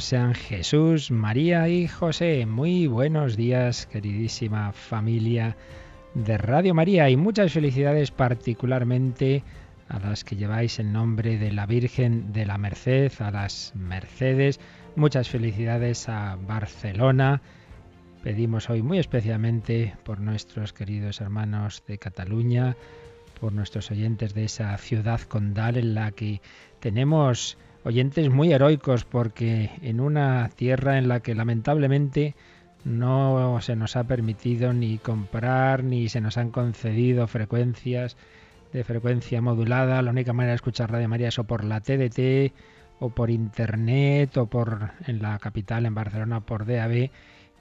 Sean Jesús, María y José. Muy buenos días, queridísima familia de Radio María y muchas felicidades particularmente a las que lleváis el nombre de la Virgen de la Merced, a las Mercedes. Muchas felicidades a Barcelona. Pedimos hoy muy especialmente por nuestros queridos hermanos de Cataluña, por nuestros oyentes de esa ciudad condal en la que tenemos oyentes muy heroicos porque en una tierra en la que lamentablemente no se nos ha permitido ni comprar ni se nos han concedido frecuencias de frecuencia modulada, la única manera de escuchar Radio María es o por la TDT o por internet o por en la capital en Barcelona por DAB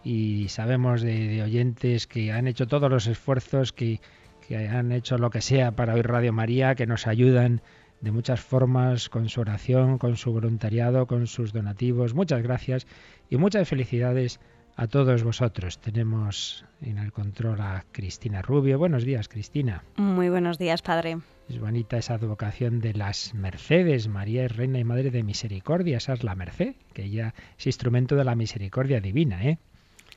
y sabemos de, oyentes que han hecho todos los esfuerzos que, que han hecho lo que sea para oír Radio María, que nos ayudan de muchas formas, con su oración, con su voluntariado, con sus donativos. Muchas gracias y muchas felicidades a todos vosotros. Tenemos en el control a Cristina Rubio. Buenos días, Cristina. Muy buenos días, Padre. Es bonita esa advocación de las Mercedes. María es reina y madre de misericordia. Esa es la merced, que ella es instrumento de la misericordia divina, ¿eh?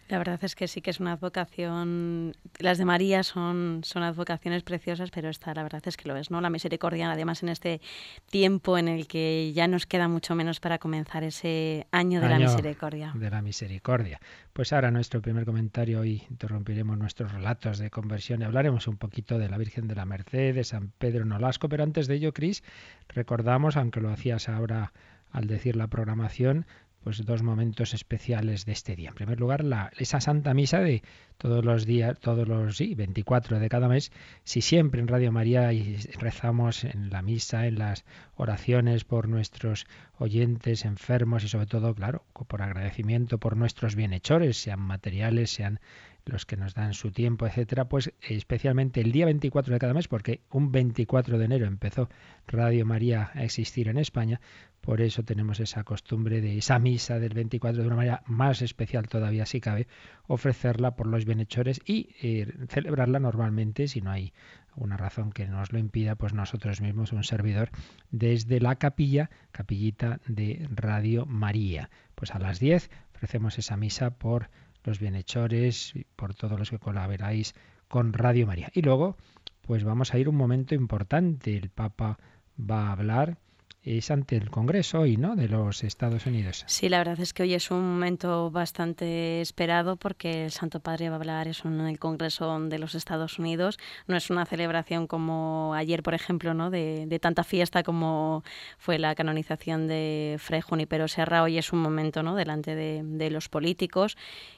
La verdad es que sí que es una advocación. Las de María son, son advocaciones preciosas, pero esta la verdad es que lo es, ¿no? La misericordia, además en este tiempo en el que ya nos queda mucho menos para comenzar ese año de la misericordia. De la misericordia. Pues ahora nuestro primer comentario y interrumpiremos nuestros relatos de conversión y hablaremos un poquito de la Virgen de la Merced, de San Pedro Nolasco, pero antes de ello, Cris, recordamos, aunque lo hacías ahora al decir la programación, pues dos momentos especiales de este día. En primer lugar, la, esa Santa Misa de todos los días, todos los sí, 24 de cada mes, si siempre en Radio María rezamos en la misa, en las oraciones por nuestros oyentes enfermos y sobre todo, claro, por agradecimiento por nuestros bienhechores, sean materiales, sean los que nos dan su tiempo, etcétera, pues especialmente el día 24 de cada mes, porque un 24 de enero empezó Radio María a existir en España, por eso tenemos esa costumbre de esa misa del 24 de una manera más especial todavía, si cabe, ofrecerla por los bienhechores y eh, celebrarla normalmente, si no hay una razón que nos lo impida, pues nosotros mismos, un servidor, desde la capilla, capillita de Radio María. Pues a las 10 ofrecemos esa misa por los bienhechores y por todos los que colaboráis con Radio María. Y luego, pues vamos a ir un momento importante. El Papa va a hablar es ante el Congreso hoy, ¿no? De los Estados Unidos. Sí, la verdad es que hoy es un momento bastante esperado porque el Santo Padre va a hablar eso en el Congreso de los Estados Unidos. No es una celebración como ayer, por ejemplo, ¿no? De, tanta fiesta como fue la canonización de Fray Junipero Serra. Hoy es un momento, ¿no? Delante de, de los políticos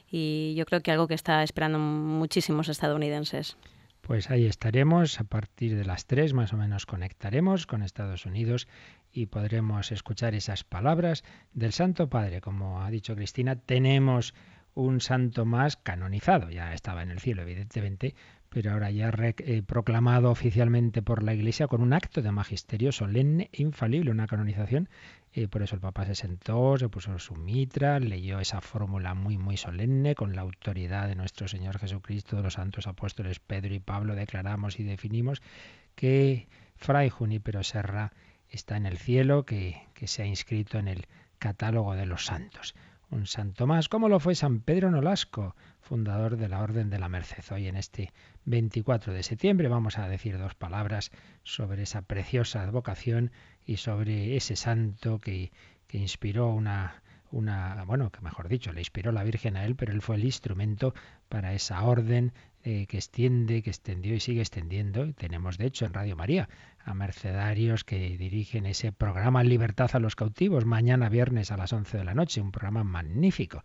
y yo creo que algo que está esperando muchísimos estadounidenses. Pues ahí estaremos, a partir de las tres más o menos conectaremos con Estados Unidos y podremos escuchar esas palabras del Santo Padre. Como ha dicho Cristina, tenemos un santo más canonizado, ya estaba en el cielo evidentemente, pero ahora ya eh, proclamado oficialmente por la Iglesia con un acto de magisterio solemne e infalible, una canonización. y por eso el Papa se sentó, se puso su mitra, leyó esa fórmula muy, muy solemne con la autoridad de nuestro Señor Jesucristo, de los santos apóstoles Pedro y Pablo, declaramos y definimos que Fray Junípero Serra está en el cielo, que, que se ha inscrito en el catálogo de los santos. Un santo más, como lo fue San Pedro Nolasco, fundador de la Orden de la Merced. Hoy en este 24 de septiembre vamos a decir dos palabras sobre esa preciosa advocación y sobre ese santo que, que inspiró una, una, bueno, que mejor dicho, le inspiró la Virgen a él, pero él fue el instrumento para esa orden eh, que extiende, que extendió y sigue extendiendo. Tenemos, de hecho, en Radio María a mercedarios que dirigen ese programa Libertad a los cautivos, mañana viernes a las 11 de la noche, un programa magnífico.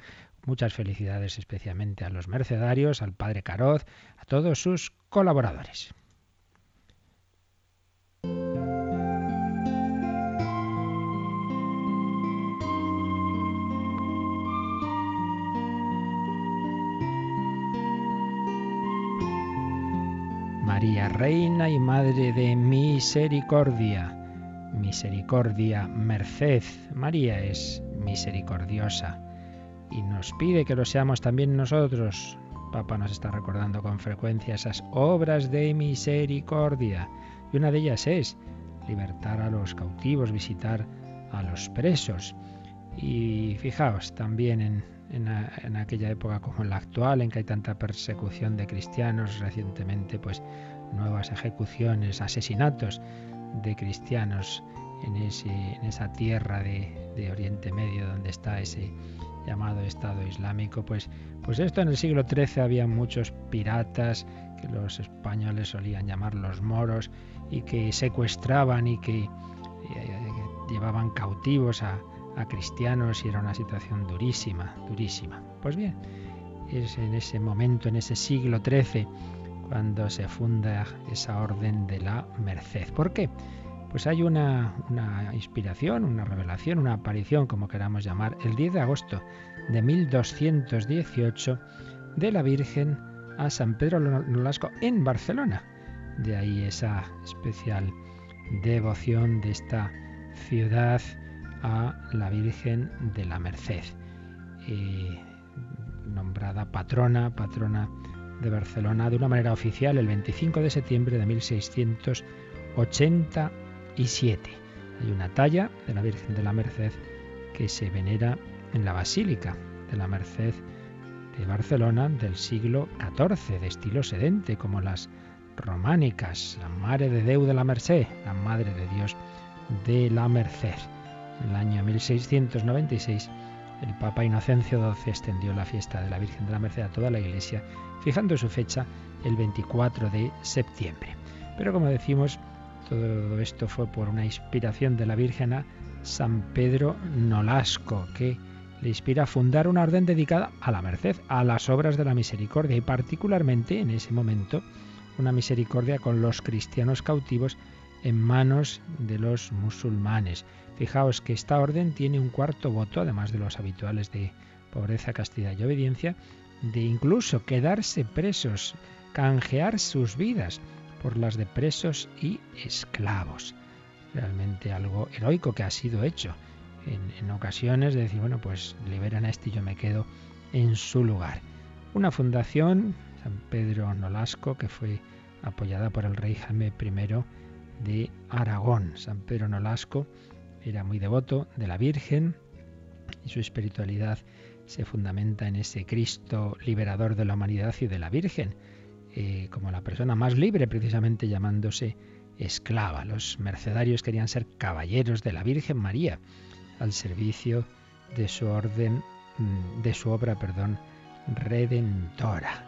Muchas felicidades especialmente a los mercedarios, al Padre Caroz, a todos sus colaboradores. María, Reina y Madre de Misericordia. Misericordia, merced. María es misericordiosa y nos pide que lo seamos también nosotros. Papa nos está recordando con frecuencia esas obras de misericordia. Y una de ellas es libertar a los cautivos, visitar a los presos. Y fijaos también en, en, aquella época como en la actual, en que hay tanta persecución de cristianos, recientemente pues nuevas ejecuciones, asesinatos de cristianos en, ese, en esa tierra de, Oriente Medio donde está ese llamado Estado Islámico, pues, pues esto en el siglo XIII había muchos piratas que los españoles solían llamar los moros y que secuestraban y que eh, llevaban cautivos a, a cristianos y era una situación durísima, durísima. Pues bien, es en ese momento, en ese siglo XIII, cuando se funda esa orden de la merced. ¿Por qué? Pues hay una, una, inspiración, una revelación, una aparición, como queramos llamar, el 10 de agosto de 1218 de la Virgen a San Pedro Nolasco en Barcelona. De ahí esa especial devoción de esta ciudad a la Virgen de la Merced, eh, nombrada patrona, patrona de Barcelona de una manera oficial el 25 de septiembre de 1687. Hay una talla de la Virgen de la Merced que se venera en la Basílica de la Merced de Barcelona del siglo XIV, de estilo sedente, como las románicas, la Madre de Deu de la Merced, la Madre de Dios de la Merced. En el año 1696, el Papa Inocencio XII extendió la fiesta de la Virgen de la Merced a toda la Iglesia, fijando su fecha el 24 de septiembre. Pero como decimos, todo esto fue por una inspiración de la Virgen a San Pedro Nolasco, que le inspira a fundar una orden dedicada a la merced, a las obras de la misericordia y particularmente en ese momento una misericordia con los cristianos cautivos en manos de los musulmanes. Fijaos que esta orden tiene un cuarto voto, además de los habituales de pobreza, castidad y obediencia, de incluso quedarse presos, canjear sus vidas por las de presos y esclavos. Realmente algo heroico que ha sido hecho en, ocasiones de decir, bueno, pues liberan a este y yo me quedo en su lugar. Una fundación, San Pedro Nolasco, que fue apoyada por el rey Jaime I de Aragón. San Pedro Nolasco era muy devoto de la Virgen y su espiritualidad se fundamenta en ese Cristo liberador de la humanidad y de la Virgen, eh, como la persona más libre, precisamente llamándose esclava. Los mercedarios querían ser caballeros de la Virgen María al servicio de su orden, mm, de su obra, perdón, redentora.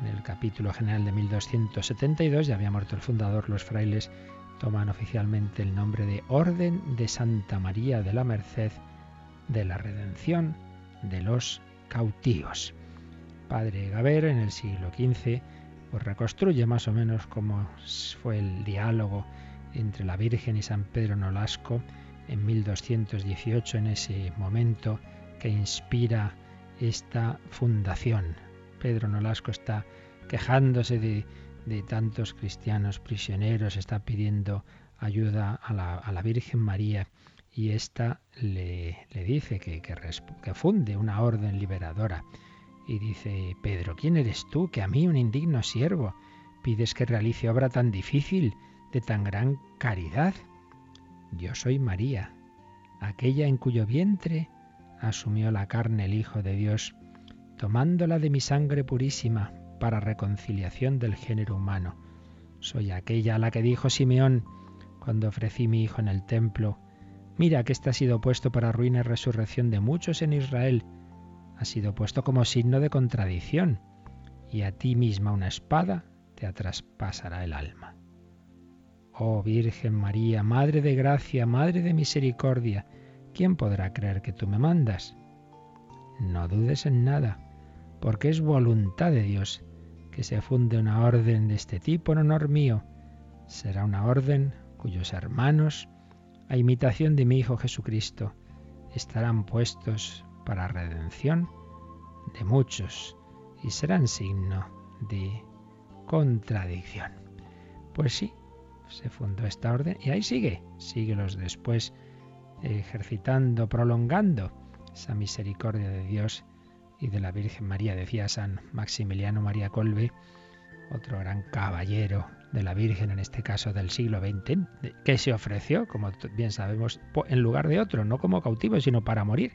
En el capítulo general de 1272, ya había muerto el fundador, los frailes toman oficialmente el nombre de Orden de Santa María de la Merced de la Redención de los Cautivos. Padre Gaber en el siglo XV pues reconstruye más o menos cómo fue el diálogo entre la Virgen y San Pedro Nolasco en 1218 en ese momento que inspira esta fundación. Pedro Nolasco está quejándose de tantos cristianos prisioneros, está pidiendo ayuda a la, Virgen María y ésta le, dice que, funde una orden liberadora. Y dice, Pedro, ¿quién eres tú que a mí, un indigno siervo, pides que realice obra tan difícil, de tan gran caridad? Yo soy María, aquella en cuyo vientre asumió la carne el Hijo de Dios, tomándola de mi sangre purísima para reconciliación del género humano. Soy aquella a la que dijo Simeón cuando ofrecí mi hijo en el templo. Mira que este ha sido puesto para ruina y resurrección de muchos en Israel. Ha sido puesto como signo de contradicción. Y a ti misma una espada te traspasará el alma. Oh Virgen María, Madre de Gracia, Madre de Misericordia, ¿quién podrá creer que tú me mandas? No dudes en nada porque es voluntad de Dios que se funde una orden de este tipo en honor mío. Será una orden cuyos hermanos, a imitación de mi Hijo Jesucristo, estarán puestos para redención de muchos y serán signo de contradicción. Pues sí, se fundó esta orden y ahí sigue, siglos después, ejercitando, prolongando esa misericordia de Dios y de la Virgen María, decía San Maximiliano María Colbe, otro gran caballero de la Virgen, en este caso del siglo XX, que se ofreció, como bien sabemos, en lugar de otro, no como cautivo, sino para morir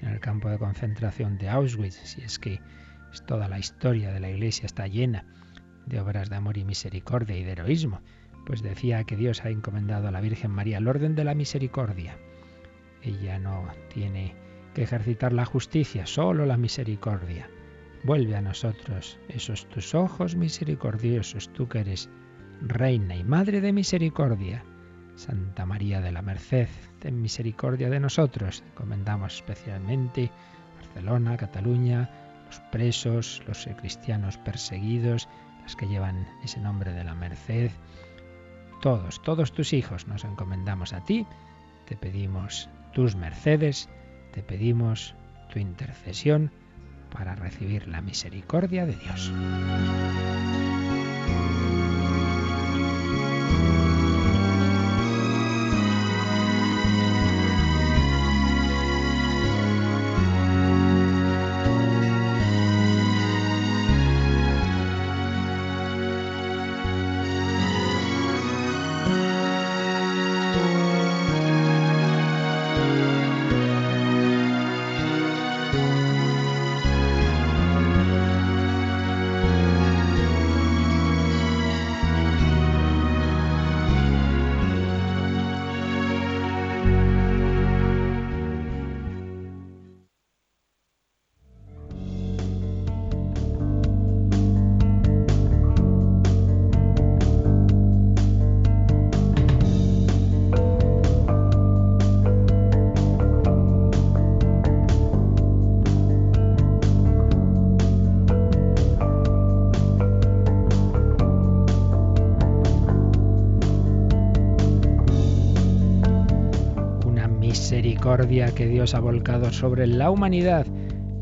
en el campo de concentración de Auschwitz, si es que toda la historia de la Iglesia está llena de obras de amor y misericordia y de heroísmo, pues decía que Dios ha encomendado a la Virgen María el orden de la misericordia. Ella no tiene que ejercitar la justicia, solo la misericordia. Vuelve a nosotros esos tus ojos misericordiosos, tú que eres Reina y Madre de Misericordia. Santa María de la Merced, ten misericordia de nosotros. Encomendamos especialmente Barcelona, Cataluña, los presos, los cristianos perseguidos, las que llevan ese nombre de la Merced. Todos, todos tus hijos nos encomendamos a ti. Te pedimos tus mercedes, te pedimos tu intercesión para recibir la misericordia de Dios. Que Dios ha volcado sobre la humanidad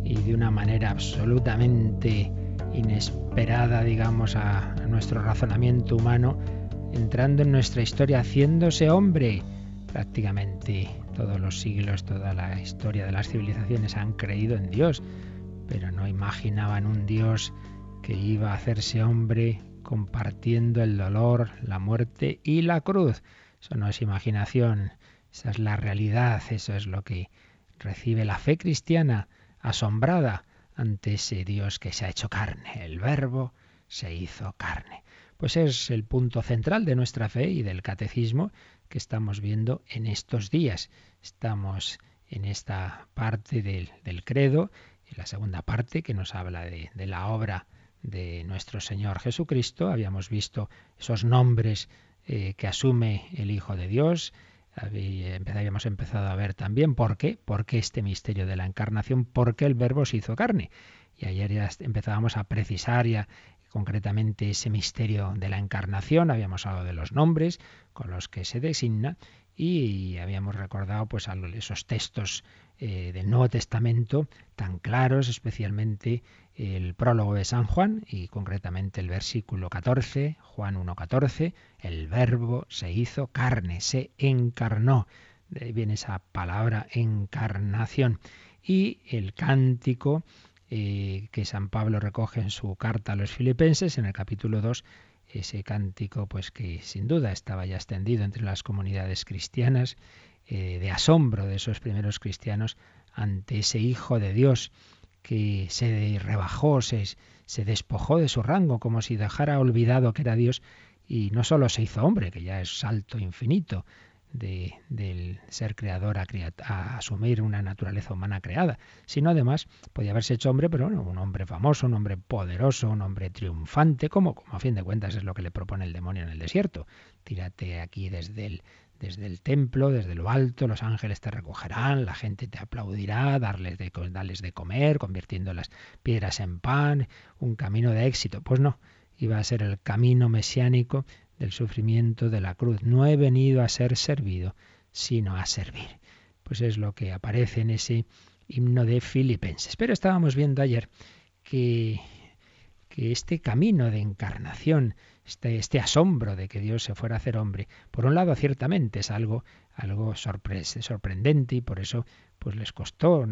y de una manera absolutamente inesperada, digamos, a, nuestro razonamiento humano, entrando en nuestra historia, haciéndose hombre. Prácticamente todos los siglos, toda la historia de las civilizaciones han creído en Dios, pero no imaginaban un Dios que iba a hacerse hombre compartiendo el dolor, la muerte y la cruz. Eso no es imaginación, esa es la realidad, eso es lo que recibe la fe cristiana, asombrada ante ese Dios que se ha hecho carne. El verbo se hizo carne. Pues es el punto central de nuestra fe y del catecismo que estamos viendo en estos días. Estamos en esta parte del, credo, en la segunda parte que nos habla de, la obra de nuestro Señor Jesucristo. Habíamos visto esos nombres eh, que asume el Hijo de Dios, habíamos empezado a ver también por qué, por qué este misterio de la encarnación, por qué el verbo se hizo carne. Y ayer ya empezábamos a precisar ya concretamente ese misterio de la encarnación, habíamos hablado de los nombres con los que se designa y habíamos recordado pues esos textos eh, del Nuevo Testamento tan claros, especialmente el prólogo de San Juan y concretamente el versículo 14, Juan 1.14, el verbo se hizo carne, se encarnó. De ahí viene esa palabra encarnación. Y el cántico eh, que San Pablo recoge en su carta a los filipenses, en el capítulo 2, ese cántico pues que sin duda estaba ya extendido entre las comunidades cristianas, eh, de asombro de esos primeros cristianos ante ese Hijo de Dios que se rebajó, se, despojó de su rango, como si dejara olvidado que era Dios, y no solo se hizo hombre, que ya es salto infinito, de, del ser creador a, a, asumir una naturaleza humana creada, sino además podía haberse hecho hombre, pero bueno, un hombre famoso, un hombre poderoso, un hombre triunfante, como, como a fin de cuentas es lo que le propone el demonio en el desierto. Tírate aquí desde el, desde el templo, desde lo alto, los ángeles te recogerán, la gente te aplaudirá, darles de, darles de comer, convirtiendo las piedras en pan, un camino de éxito. Pues no, iba a ser el camino mesiánico del sufrimiento de la cruz. No he venido a ser servido, sino a servir. Pues es lo que aparece en ese himno de Filipenses. Pero estábamos viendo ayer que que este camino de encarnación, este, este asombro de que Dios se fuera a hacer hombre, por un lado ciertamente es algo, algo sorprendente y por eso pues les costó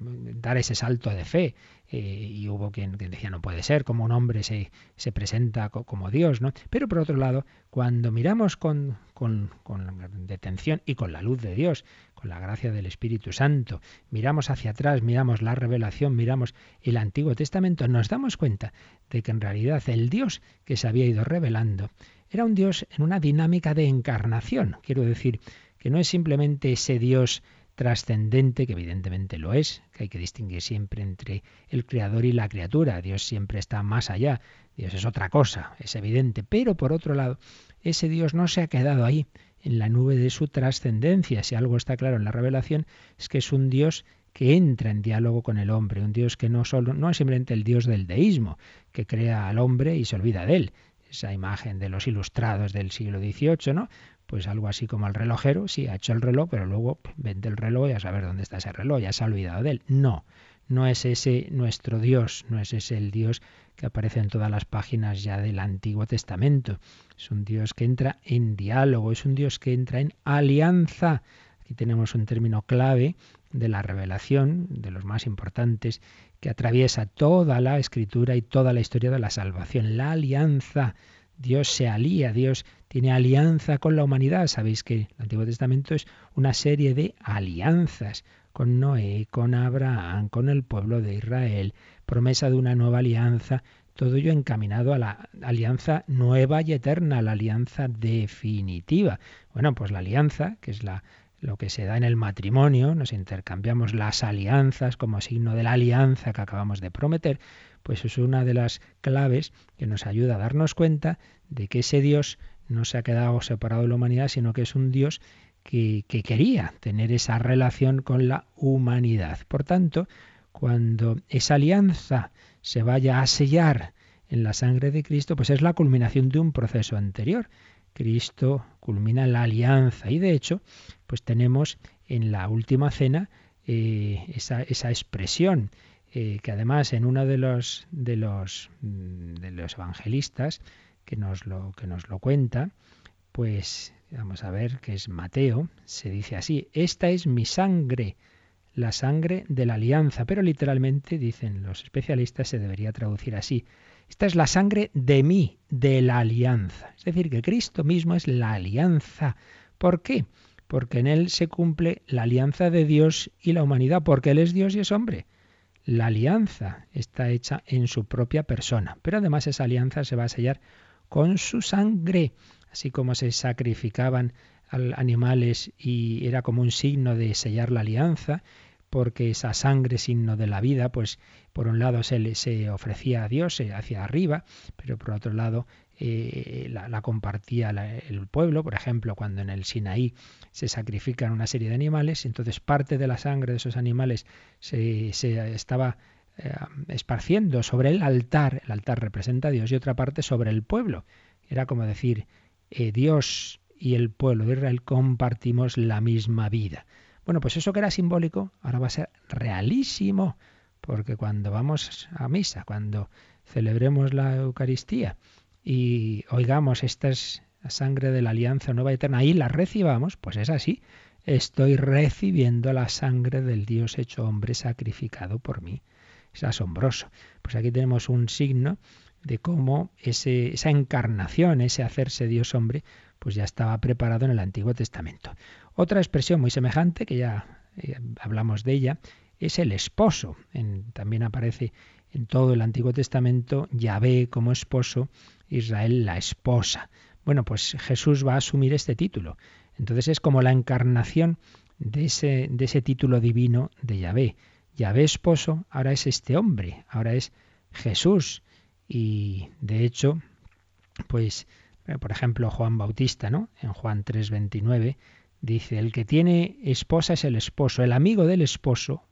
dar ese salto de fe. Eh, y hubo quien, decía, no puede ser, como un hombre se, se presenta como Dios, ¿no? Pero por otro lado, cuando miramos con, con, con detención y con la luz de Dios, con la gracia del Espíritu Santo, miramos hacia atrás, miramos la revelación, miramos el Antiguo Testamento, nos damos cuenta de que en realidad el Dios que se había ido revelando era un Dios en una dinámica de encarnación. Quiero decir que no es simplemente ese Dios trascendente, que evidentemente lo es, que hay que distinguir siempre entre el creador y la criatura. Dios siempre está más allá, Dios es otra cosa, es evidente. Pero por otro lado, ese Dios no se ha quedado ahí, en la nube de su trascendencia. Si algo está claro en la revelación, es que es un Dios que entra en diálogo con el hombre, un Dios que no solo no es simplemente el Dios del deísmo, que crea al hombre y se olvida de él. Esa imagen de los ilustrados del siglo XVIII, ¿no? Pues algo así como el relojero, sí, ha hecho el reloj, pero luego vende el reloj y a saber dónde está ese reloj, ya se ha olvidado de él. No, no es ese nuestro Dios, no es ese el Dios que aparece en todas las páginas ya del Antiguo Testamento. Es un Dios que entra en diálogo, es un Dios que entra en alianza. Aquí tenemos un término clave de la revelación, de los más importantes, que atraviesa toda la escritura y toda la historia de la salvación, la alianza. Dios se alía, Dios tiene alianza con la humanidad. Sabéis que el Antiguo Testamento es una serie de alianzas con Noé, con Abraham, con el pueblo de Israel, promesa de una nueva alianza, todo ello encaminado a la alianza nueva y eterna, la alianza definitiva. Bueno, pues la alianza, que es la lo que se da en el matrimonio, nos intercambiamos las alianzas como signo de la alianza que acabamos de prometer, pues es una de las claves que nos ayuda a darnos cuenta de que ese Dios no se ha quedado separado de la humanidad, sino que es un Dios que, que quería tener esa relación con la humanidad. Por tanto, cuando esa alianza se vaya a sellar en la sangre de Cristo, pues es la culminación de un proceso anterior. Cristo culmina la alianza y de hecho, pues tenemos en la última cena eh, esa, expresión eh, que además en uno de los, de los, mm, de los evangelistas que nos, lo, que nos lo cuenta, pues vamos a ver que es Mateo, se dice así, esta es mi sangre, la sangre de la alianza, pero literalmente, dicen los especialistas, se debería traducir así, esta es la sangre de mí, de la alianza. Es decir, que Cristo mismo es la alianza. ¿Por qué? Porque en Él se cumple la alianza de Dios y la humanidad, porque Él es Dios y es hombre. La alianza está hecha en su propia persona, pero además esa alianza se va a sellar con su sangre, así como se sacrificaban animales y era como un signo de sellar la alianza, porque esa sangre signo de la vida, pues por un lado se, le, se ofrecía a Dios hacia arriba, pero por otro lado eh, la, compartía el pueblo, por ejemplo, cuando en el Sinaí se sacrifican una serie de animales, entonces parte de la sangre de esos animales se, estaba eh, esparciendo sobre el altar, el altar representa a Dios, y otra parte sobre el pueblo. Era como decir, eh, Dios y el pueblo de Israel compartimos la misma vida. Bueno, pues eso que era simbólico ahora va a ser realísimo, porque cuando vamos a misa, cuando celebremos la Eucaristía, y oigamos esta sangre de la alianza nueva y eterna, ahí la recibamos, pues es así. Estoy recibiendo la sangre del Dios hecho hombre sacrificado por mí. Es asombroso. Pues aquí tenemos un signo de cómo ese, esa encarnación, ese hacerse Dios hombre, pues ya estaba preparado en el Antiguo Testamento. Otra expresión muy semejante, que ya eh, hablamos de ella, es el esposo. también aparece en todo el Antiguo Testamento Yahvé como esposo Israel la esposa. Bueno, pues Jesús va a asumir este título. Entonces es como la encarnación de ese, de ese título divino de Yahvé. Yahvé esposo ahora es este hombre, ahora es Jesús. Y de hecho, pues, eh, por ejemplo, Juan Bautista, ¿no? En Juan 3:29 dice, el que tiene esposa es el esposo, el amigo del esposo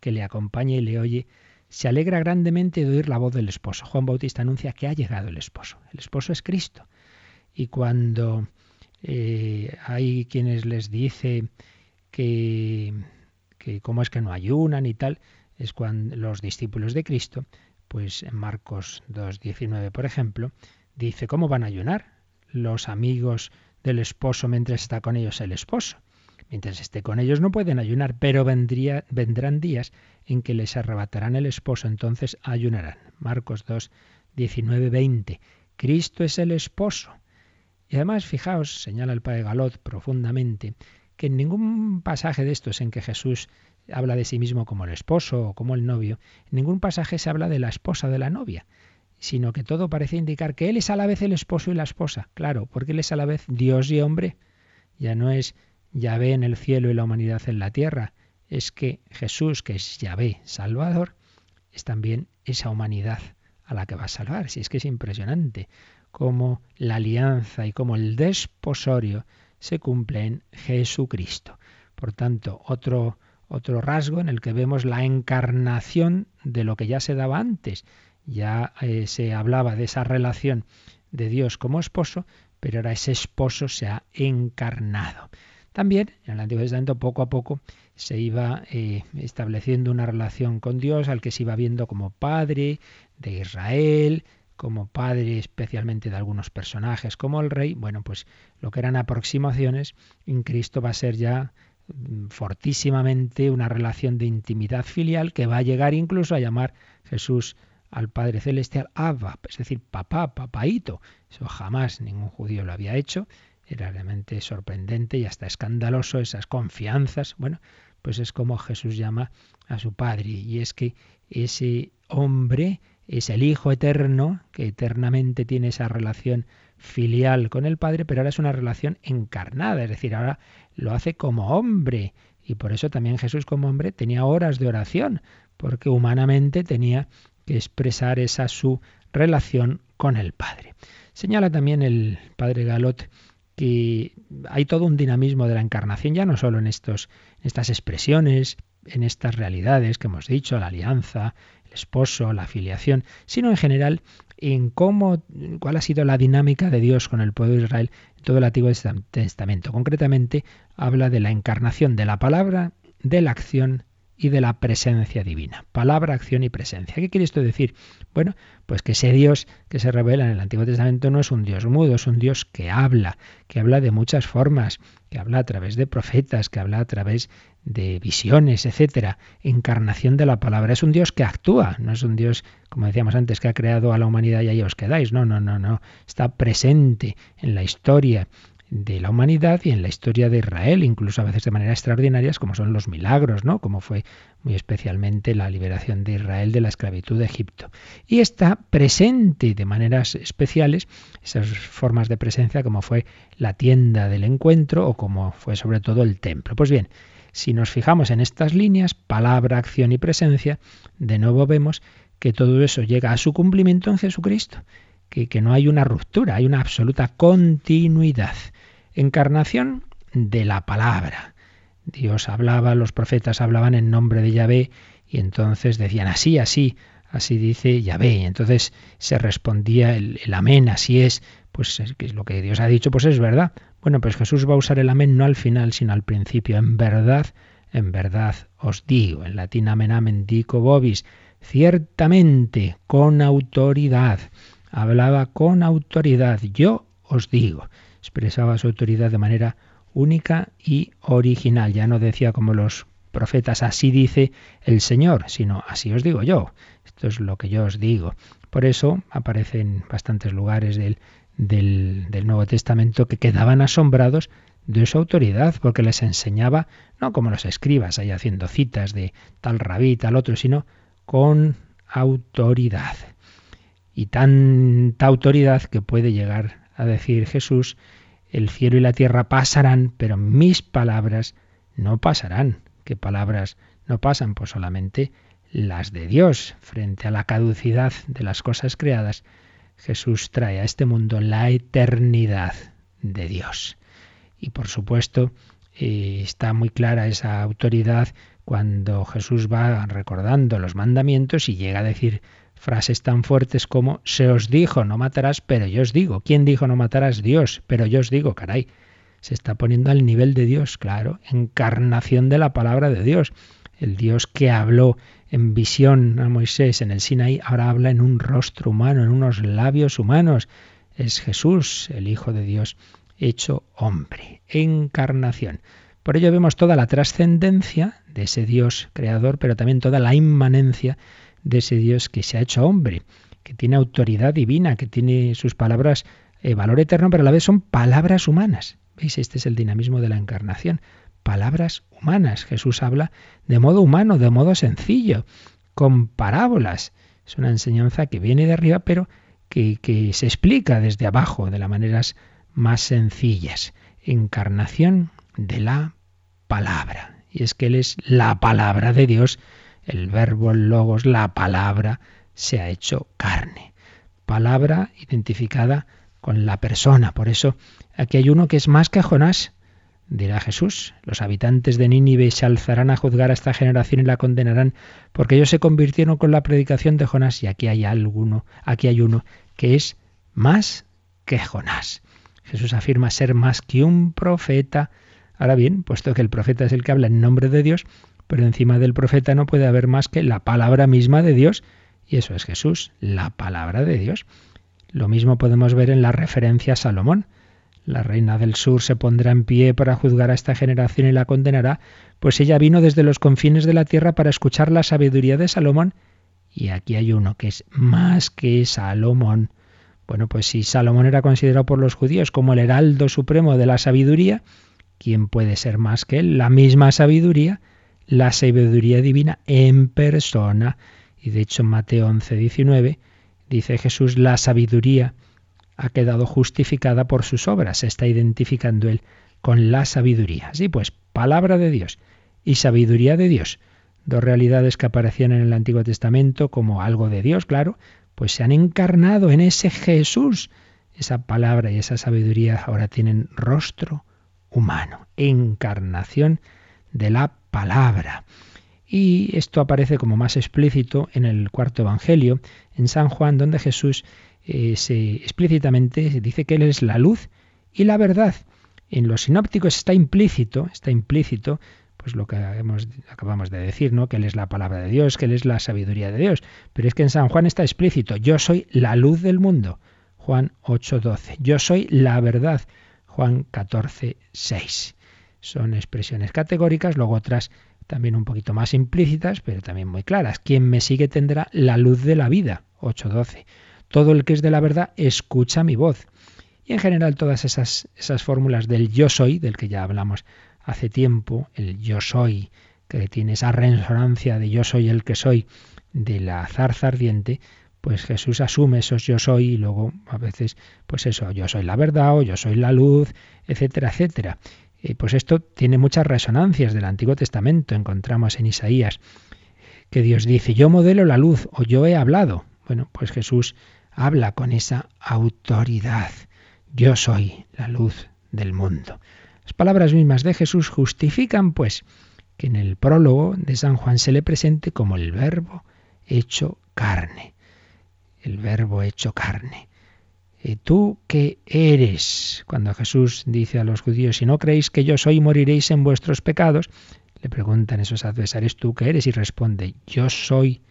que le acompaña y le oye se alegra grandemente de oír la voz del esposo. Juan Bautista anuncia que ha llegado el esposo. El esposo es Cristo. Y cuando eh, hay quienes les dice que, que cómo es que no ayunan y tal, es cuando los discípulos de Cristo, Pues en Marcos 2.19, por ejemplo, dice, ¿cómo van a ayunar los amigos del esposo mientras está con ellos el esposo? Mientras esté con ellos no pueden ayunar, pero vendrán días en que les arrebatarán el esposo, entonces ayunarán. Marcos 2, 19, 20. Cristo es el esposo. Y además, fijaos, señala el padre Galot profundamente, que en ningún pasaje de estos en que Jesús habla de sí mismo como el esposo o como el novio, en ningún pasaje se habla de la esposa de la novia, sino que todo parece indicar que Él es a la vez el esposo y la esposa. Claro, porque Él es a la vez Dios y hombre. Ya no es Yahvé en el cielo y la humanidad en la tierra. Es que Jesús, que es Yahvé Salvador, es también esa humanidad a la que va a salvar. Si es que es impresionante cómo la alianza y cómo el desposorio se cumple en Jesucristo. Por tanto, otro, otro rasgo en el que vemos la encarnación de lo que ya se daba antes. Ya eh, se hablaba de esa relación de Dios como esposo, pero ahora ese esposo se ha encarnado. También en el Antiguo Testamento poco a poco se iba eh, estableciendo una relación con Dios al que se iba viendo como Padre de Israel, como Padre especialmente de algunos personajes como el Rey. Bueno, pues lo que eran aproximaciones, en Cristo va a ser ya mm, fortísimamente una relación de intimidad filial que va a llegar incluso a llamar Jesús al Padre Celestial Abba, es decir, papá, papaito. Eso jamás ningún judío lo había hecho era realmente sorprendente y hasta escandaloso esas confianzas. Bueno, pues es como Jesús llama a su Padre. Y es que ese hombre es el Hijo eterno, que eternamente tiene esa relación filial con el Padre, pero ahora es una relación encarnada, es decir, ahora lo hace como hombre. Y por eso también Jesús como hombre tenía horas de oración, porque humanamente tenía que expresar esa su relación con el Padre. Señala también el Padre Galot que hay todo un dinamismo de la encarnación, ya no solo en estos, estas expresiones, en estas realidades que hemos dicho, la alianza, el esposo, la afiliación, sino en general en cómo, cuál ha sido la dinámica de Dios con el pueblo de Israel en todo el Antiguo Testamento. Concretamente, habla de la encarnación de la palabra, de la acción y de la presencia divina. Palabra, acción y presencia. ¿Qué quiere esto decir? Bueno, pues que ese Dios que se revela en el Antiguo Testamento no es un Dios mudo, es un Dios que habla, que habla de muchas formas, que habla a través de profetas, que habla a través de visiones, etcétera. Encarnación de la palabra. Es un Dios que actúa, no es un Dios, como decíamos antes, que ha creado a la humanidad y ahí os quedáis. No, no, no, no. Está presente en la historia de la humanidad y en la historia de Israel, incluso a veces de manera extraordinarias, como son los milagros, ¿no? Como fue muy especialmente la liberación de Israel de la esclavitud de Egipto. Y está presente de maneras especiales esas formas de presencia como fue la tienda del encuentro o como fue sobre todo el templo. Pues bien, si nos fijamos en estas líneas, palabra, acción y presencia, de nuevo vemos que todo eso llega a su cumplimiento en Jesucristo, que, no hay una ruptura, hay una absoluta continuidad. Encarnación de la palabra. Dios hablaba, los profetas hablaban en nombre de Yahvé y entonces decían así, así, así dice Yahvé. Y entonces se respondía el, amén, así es, pues es lo que Dios ha dicho, pues es verdad. Bueno, pues Jesús va a usar el amén no al final, sino al principio. En verdad, en verdad os digo. En latín amen amen dico vobis. Ciertamente, con autoridad. Hablaba con autoridad. Yo os digo expresaba su autoridad de manera única y original. Ya no decía como los profetas, así dice el Señor, sino así os digo yo. Esto es lo que yo os digo. Por eso aparece en bastantes lugares del, del, del Nuevo Testamento que quedaban asombrados de su autoridad, porque les enseñaba, no como los escribas, ahí haciendo citas de tal rabí, tal otro, sino con autoridad. Y tanta autoridad que puede llegar a decir Jesús, el cielo y la tierra pasarán, pero mis palabras no pasarán. ¿Qué palabras no pasan? Pues solamente las de Dios. Frente a la caducidad de las cosas creadas, Jesús trae a este mundo la eternidad de Dios. Y por supuesto, eh, está muy clara esa autoridad cuando Jesús va recordando los mandamientos y llega a decir Frases tan fuertes como se os dijo no matarás, pero yo os digo. ¿Quién dijo no matarás? Dios, pero yo os digo, caray. Se está poniendo al nivel de Dios, claro, encarnación de la palabra de Dios. El Dios que habló en visión a Moisés en el Sinaí, ahora habla en un rostro humano, en unos labios humanos. Es Jesús, el Hijo de Dios, hecho hombre, encarnación. Por ello vemos toda la trascendencia de ese Dios creador, pero también toda la inmanencia de ese Dios que se ha hecho hombre, que tiene autoridad divina, que tiene sus palabras eh, valor eterno, pero a la vez son palabras humanas. ¿Veis? Este es el dinamismo de la encarnación. Palabras humanas. Jesús habla de modo humano, de modo sencillo, con parábolas. Es una enseñanza que viene de arriba, pero que, que se explica desde abajo, de las maneras más sencillas. Encarnación de la palabra. Y es que Él es la palabra de Dios, el verbo, el logos, la palabra se ha hecho carne. Palabra identificada con la persona. Por eso aquí hay uno que es más que Jonás. Dirá Jesús, los habitantes de Nínive se alzarán a juzgar a esta generación y la condenarán, porque ellos se convirtieron con la predicación de Jonás, y aquí hay alguno, aquí hay uno que es más que Jonás. Jesús afirma ser más que un profeta. Ahora bien, puesto que el profeta es el que habla en nombre de Dios, pero encima del profeta no puede haber más que la palabra misma de Dios, y eso es Jesús, la palabra de Dios. Lo mismo podemos ver en la referencia a Salomón. La reina del sur se pondrá en pie para juzgar a esta generación y la condenará, pues ella vino desde los confines de la tierra para escuchar la sabiduría de Salomón. Y aquí hay uno que es más que Salomón. Bueno, pues si Salomón era considerado por los judíos como el heraldo supremo de la sabiduría, ¿quién puede ser más que él? La misma sabiduría, la sabiduría divina en persona. Y de hecho en Mateo 11, 19 dice Jesús, la sabiduría ha quedado justificada por sus obras, se está identificando él con la sabiduría. Sí, pues palabra de Dios y sabiduría de Dios, dos realidades que aparecían en el Antiguo Testamento como algo de Dios, claro, pues se han encarnado en ese Jesús. Esa palabra y esa sabiduría ahora tienen rostro humano, encarnación de la palabra. Y esto aparece como más explícito en el cuarto Evangelio, en San Juan, donde Jesús eh, se, explícitamente dice que Él es la luz y la verdad. En los sinópticos está implícito, está implícito, pues lo que acabamos de decir, ¿no? Que Él es la palabra de Dios, que Él es la sabiduría de Dios. Pero es que en San Juan está explícito, yo soy la luz del mundo. Juan 8:12. Yo soy la verdad. Juan 14:6. Son expresiones categóricas, luego otras también un poquito más implícitas, pero también muy claras. Quien me sigue tendrá la luz de la vida, 8.12. Todo el que es de la verdad escucha mi voz. Y en general todas esas, esas fórmulas del yo soy, del que ya hablamos hace tiempo, el yo soy, que tiene esa resonancia de yo soy el que soy, de la zarza ardiente, pues Jesús asume esos yo soy y luego a veces, pues eso, yo soy la verdad o yo soy la luz, etcétera, etcétera pues esto tiene muchas resonancias del Antiguo Testamento. Encontramos en Isaías que Dios dice, yo modelo la luz o yo he hablado. Bueno, pues Jesús habla con esa autoridad. Yo soy la luz del mundo. Las palabras mismas de Jesús justifican, pues, que en el prólogo de San Juan se le presente como el verbo hecho carne. El verbo hecho carne. ¿Y tú qué eres? Cuando Jesús dice a los judíos, si no creéis que yo soy, moriréis en vuestros pecados, le preguntan esos adversarios, ¿tú qué eres? Y responde, yo soy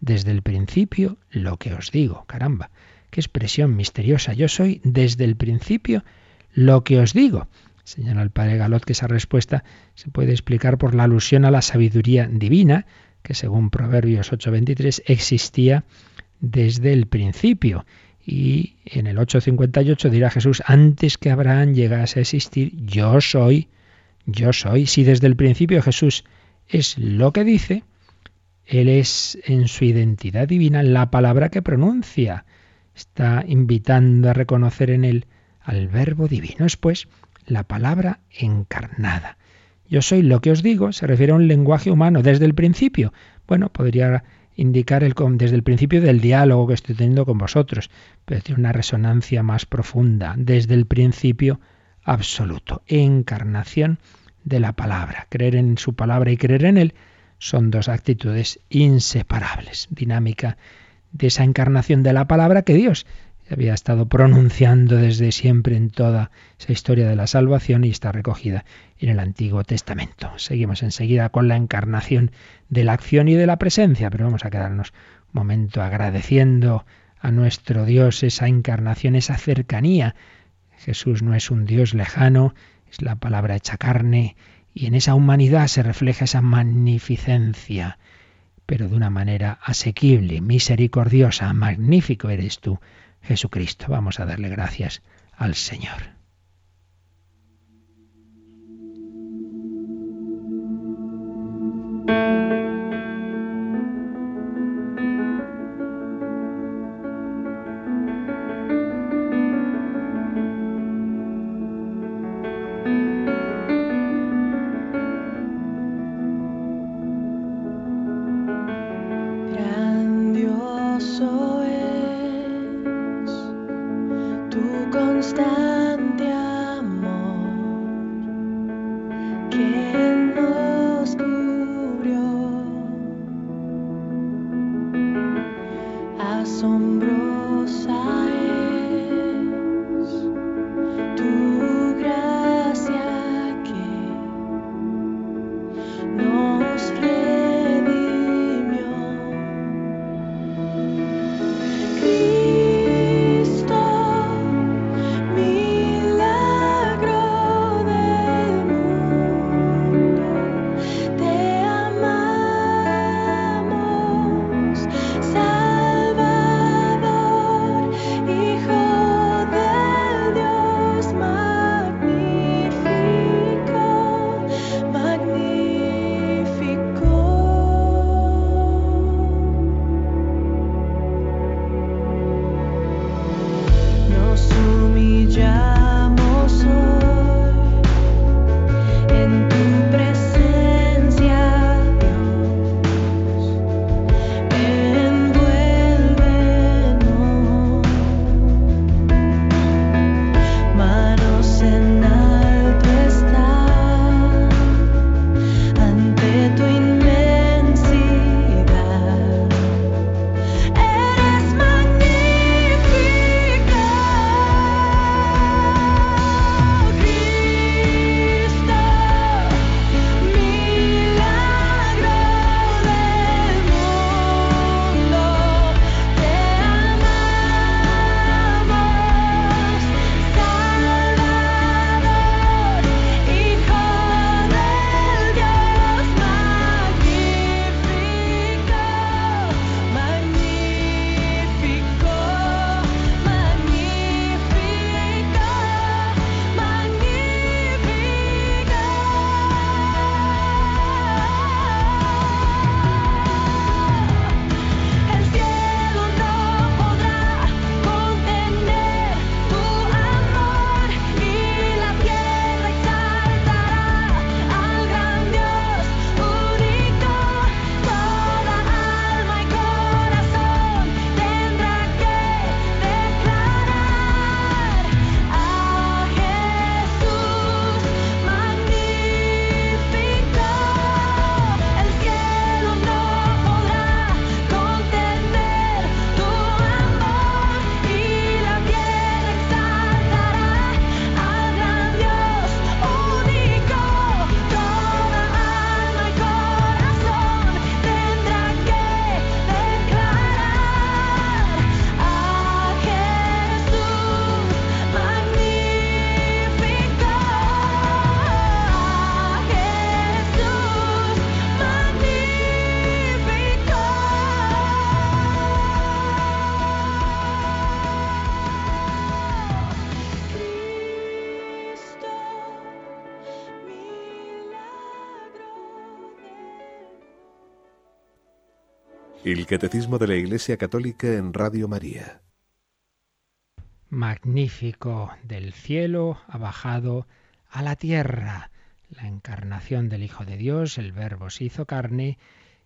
desde el principio lo que os digo. Caramba, qué expresión misteriosa. Yo soy desde el principio lo que os digo. Señala el padre Galot que esa respuesta se puede explicar por la alusión a la sabiduría divina, que según Proverbios 8:23 existía desde el principio y en el 858 dirá Jesús, antes que Abraham llegase a existir, yo soy, yo soy. Si desde el principio Jesús es lo que dice, Él es en su identidad divina la palabra que pronuncia. Está invitando a reconocer en Él al verbo divino. Es pues la palabra encarnada. Yo soy lo que os digo, se refiere a un lenguaje humano desde el principio. Bueno, podría indicar el, desde el principio del diálogo que estoy teniendo con vosotros, pero tiene una resonancia más profunda, desde el principio absoluto, encarnación de la palabra. Creer en su palabra y creer en él son dos actitudes inseparables, dinámica de esa encarnación de la palabra que Dios había estado pronunciando desde siempre en toda esa historia de la salvación y está recogida en el Antiguo Testamento. Seguimos enseguida con la encarnación de la acción y de la presencia, pero vamos a quedarnos un momento agradeciendo a nuestro Dios esa encarnación, esa cercanía. Jesús no es un Dios lejano, es la palabra hecha carne, y en esa humanidad se refleja esa magnificencia, pero de una manera asequible, misericordiosa, magnífico eres tú, Jesucristo. Vamos a darle gracias al Señor. Catecismo de la Iglesia Católica en Radio María. Magnífico del cielo ha bajado a la tierra la encarnación del Hijo de Dios, el Verbo se hizo carne,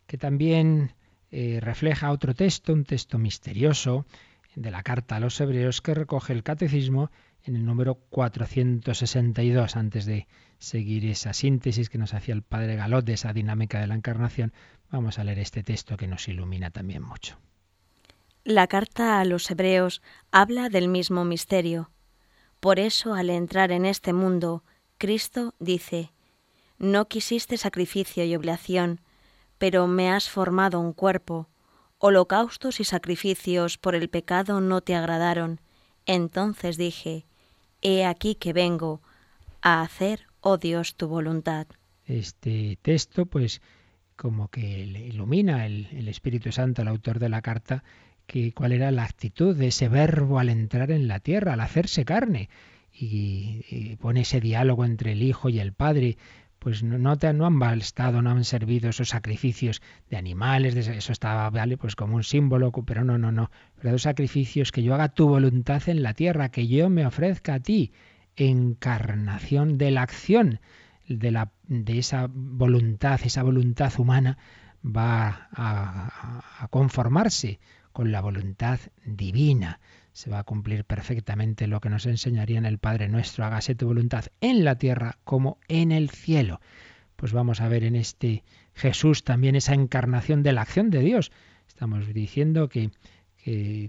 que también eh, refleja otro texto, un texto misterioso de la carta a los hebreos que recoge el catecismo en el número 462. Antes de seguir esa síntesis que nos hacía el padre Galot de esa dinámica de la encarnación, vamos a leer este texto que nos ilumina también mucho. La carta a los hebreos habla del mismo misterio. Por eso, al entrar en este mundo, Cristo dice, No quisiste sacrificio y oblación, pero me has formado un cuerpo. Holocaustos y sacrificios por el pecado no te agradaron. Entonces dije, He aquí que vengo a hacer, oh Dios, tu voluntad. Este texto, pues, como que ilumina el, el Espíritu Santo, el autor de la carta, que cuál era la actitud de ese verbo al entrar en la tierra, al hacerse carne. Y, pone ese diálogo entre el Hijo y el Padre. Pues no, te, no han bastado, no han servido esos sacrificios de animales, de, eso estaba, vale, pues como un símbolo, pero no, no, no. Pero los sacrificios que yo haga tu voluntad en la tierra, que yo me ofrezca a ti, encarnación de la acción, de, la, de esa voluntad, esa voluntad humana va a, a conformarse con la voluntad divina. Se va a cumplir perfectamente lo que nos enseñaría en el Padre nuestro, hágase tu voluntad en la tierra como en el cielo. Pues vamos a ver en este Jesús también esa encarnación de la acción de Dios. Estamos diciendo que,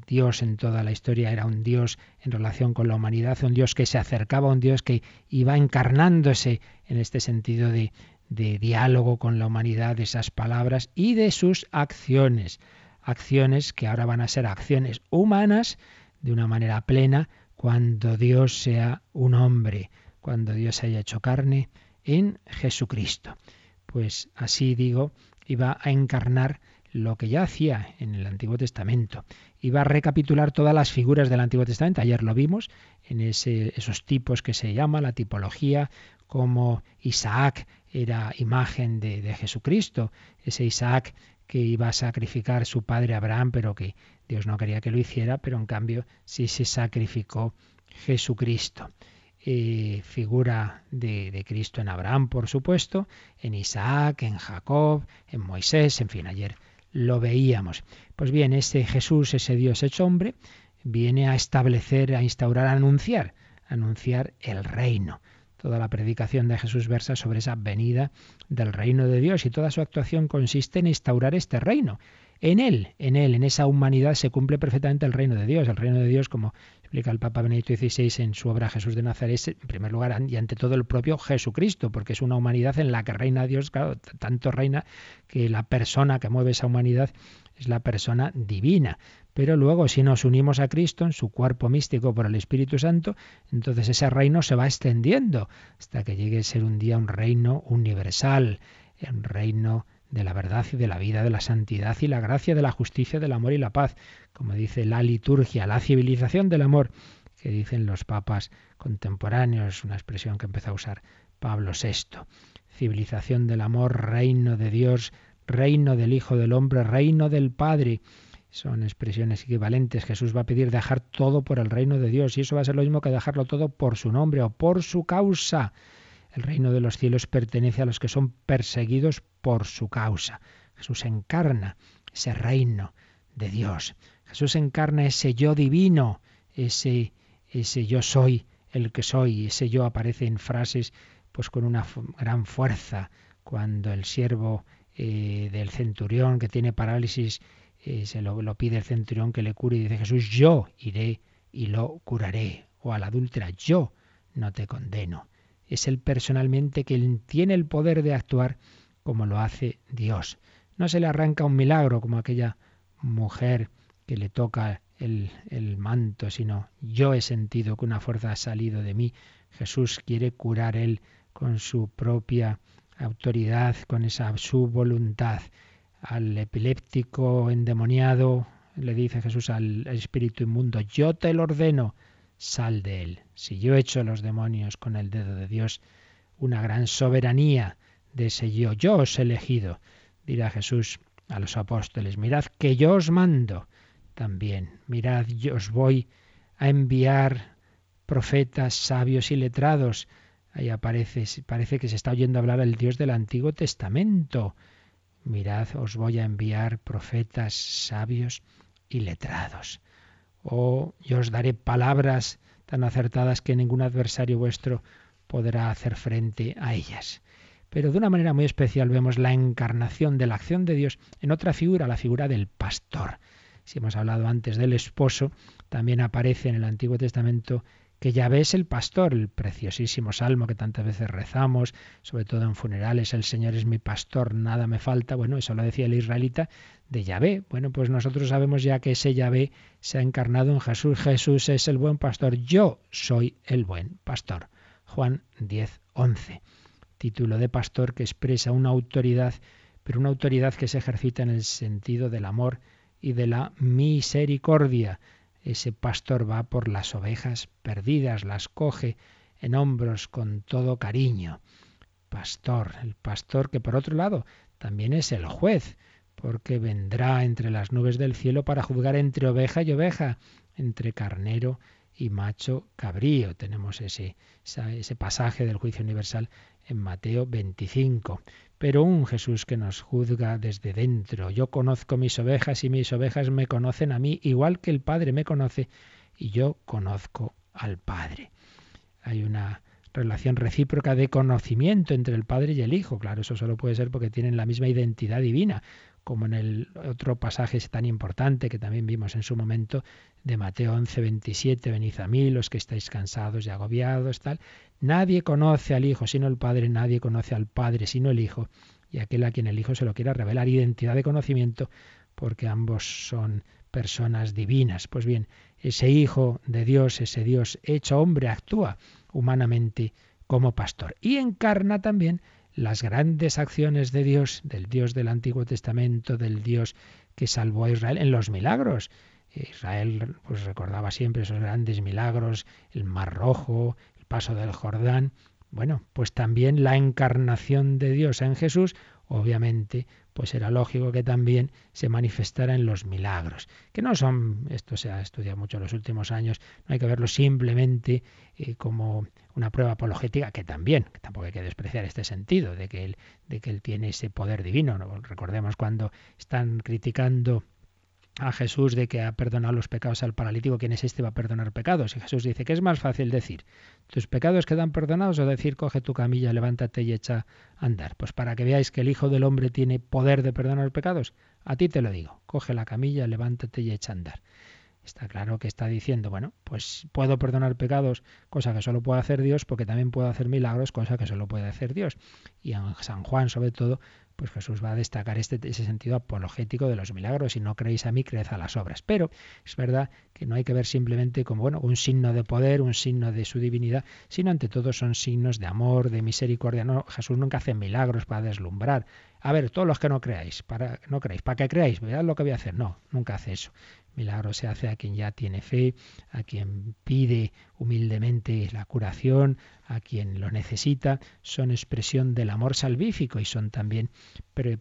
Dios en toda la historia era un Dios en relación con la humanidad, un Dios que se acercaba, un Dios que iba encarnándose en este sentido de, de diálogo con la humanidad, de esas palabras y de sus acciones acciones que ahora van a ser acciones humanas de una manera plena cuando Dios sea un hombre, cuando Dios haya hecho carne en Jesucristo. Pues así digo, iba a encarnar lo que ya hacía en el Antiguo Testamento. Iba a recapitular todas las figuras del Antiguo Testamento. Ayer lo vimos en ese, esos tipos que se llama la tipología, como Isaac era imagen de, de Jesucristo. Ese Isaac que iba a sacrificar su padre Abraham, pero que Dios no quería que lo hiciera, pero en cambio sí se sacrificó Jesucristo. Figura de, de, Cristo en Abraham, por supuesto, en Isaac, en Jacob, en Moisés, en fin, ayer lo veíamos. Pues bien, ese Jesús, ese Dios hecho hombre, viene a establecer, a instaurar, a anunciar, anunciar el reino. Toda la predicación de Jesús versa sobre esa venida del reino de Dios y toda su actuación consiste en instaurar este reino. En él, en él, en esa humanidad se cumple perfectamente el reino de Dios. El reino de Dios, como explica el Papa Benedicto XVI en su obra Jesús de Nazaret, en primer lugar y ante todo el propio Jesucristo, porque es una humanidad en la que reina Dios, claro, tanto reina que la persona que mueve esa humanidad es la persona divina. Pero luego, si nos unimos a Cristo en su cuerpo místico por el Espíritu Santo, entonces ese reino se va extendiendo hasta que llegue a ser un día un reino universal, un reino de la verdad y de la vida, de la santidad y la gracia, de la justicia, del amor y la paz, como dice la liturgia, la civilización del amor, que dicen los papas contemporáneos, una expresión que empezó a usar Pablo VI. Civilización del amor, reino de Dios, reino del Hijo del Hombre, reino del Padre son expresiones equivalentes. Jesús va a pedir dejar todo por el reino de Dios y eso va a ser lo mismo que dejarlo todo por su nombre o por su causa. El reino de los cielos pertenece a los que son perseguidos por su causa. Jesús encarna ese reino de Dios. Jesús encarna ese yo divino, ese, ese yo soy el que soy. Ese yo aparece en frases pues con una gran fuerza cuando el siervo eh, del centurión que tiene parálisis eh, se lo, pide el centurión que le cure y dice Jesús, yo iré y lo curaré. O a la adúltera, yo no te condeno. Es él personalmente quien tiene el poder de actuar como lo hace Dios. No se le arranca un milagro como aquella mujer que le toca el, el manto, sino yo he sentido que una fuerza ha salido de mí. Jesús quiere curar él con su propia autoridad, con esa su voluntad al epiléptico endemoniado, le dice Jesús al espíritu inmundo, yo te lo ordeno, sal de él. Si yo echo los demonios con el dedo de Dios, una gran soberanía de ese yo, yo os he elegido, dirá Jesús a los apóstoles, mirad que yo os mando también, mirad, yo os voy a enviar profetas, sabios y letrados. Ahí aparece, parece que se está oyendo hablar el Dios del Antiguo Testamento mirad, os voy a enviar profetas sabios y letrados. O yo os daré palabras tan acertadas que ningún adversario vuestro podrá hacer frente a ellas. Pero de una manera muy especial vemos la encarnación de la acción de Dios en otra figura, la figura del pastor. si hemos hablado antes del esposo, también aparece en el Antiguo Testamento que Yahvé es el pastor, el preciosísimo salmo que tantas veces rezamos, sobre todo en funerales, el Señor es mi pastor, nada me falta. Bueno, eso lo decía el israelita de Yahvé. Bueno, pues nosotros sabemos ya que ese Yahvé se ha encarnado en Jesús. Jesús es el buen pastor, yo soy el buen pastor. Juan 10, 11. Título de pastor que expresa una autoridad, pero una autoridad que se ejercita en el sentido del amor y de la misericordia ese pastor va por las ovejas perdidas, las coge en hombros con todo cariño. Pastor, el pastor que por otro lado también es el juez, porque vendrá entre las nubes del cielo para juzgar entre oveja y oveja, entre carnero y macho cabrío. Tenemos ese, ese pasaje del juicio universal en Mateo 25 pero un Jesús que nos juzga desde dentro. Yo conozco mis ovejas y mis ovejas me conocen a mí, igual que el Padre me conoce y yo conozco al Padre. Hay una relación recíproca de conocimiento entre el Padre y el Hijo. Claro, eso solo puede ser porque tienen la misma identidad divina como en el otro pasaje tan importante que también vimos en su momento de Mateo 11, 27, venid a mí los que estáis cansados y agobiados, tal. Nadie conoce al Hijo sino el Padre, nadie conoce al Padre sino el Hijo, y aquel a quien el Hijo se lo quiera revelar, identidad de conocimiento, porque ambos son personas divinas. Pues bien, ese Hijo de Dios, ese Dios hecho hombre, actúa humanamente como pastor y encarna también las grandes acciones de Dios, del Dios del Antiguo Testamento, del Dios que salvó a Israel en los milagros. Israel pues recordaba siempre esos grandes milagros, el Mar Rojo, el paso del Jordán. Bueno, pues también la encarnación de Dios en Jesús, obviamente, pues era lógico que también se manifestara en los milagros, que no son, esto se ha estudiado mucho en los últimos años, no hay que verlo simplemente eh, como una prueba apologética, que también, tampoco hay que despreciar este sentido, de que él, de que él tiene ese poder divino. ¿no? Recordemos cuando están criticando a Jesús de que ha perdonado los pecados al paralítico, ¿quién es este va a perdonar pecados? Y Jesús dice que es más fácil decir, tus pecados quedan perdonados o decir, coge tu camilla, levántate y echa a andar. Pues para que veáis que el Hijo del Hombre tiene poder de perdonar pecados, a ti te lo digo, coge la camilla, levántate y echa a andar. Está claro que está diciendo, bueno, pues puedo perdonar pecados, cosa que solo puede hacer Dios, porque también puedo hacer milagros, cosa que solo puede hacer Dios. Y en San Juan, sobre todo, pues Jesús va a destacar este, ese sentido apologético de los milagros. Si no creéis a mí, creed a las obras. Pero es verdad que no hay que ver simplemente como bueno, un signo de poder, un signo de su divinidad, sino ante todo son signos de amor, de misericordia. No, Jesús nunca hace milagros para deslumbrar. A ver, todos los que no creáis, para no creáis, para que creáis, vean lo que voy a hacer. No, nunca hace eso. Milagro se hace a quien ya tiene fe, a quien pide humildemente la curación, a quien lo necesita. Son expresión del amor salvífico y son también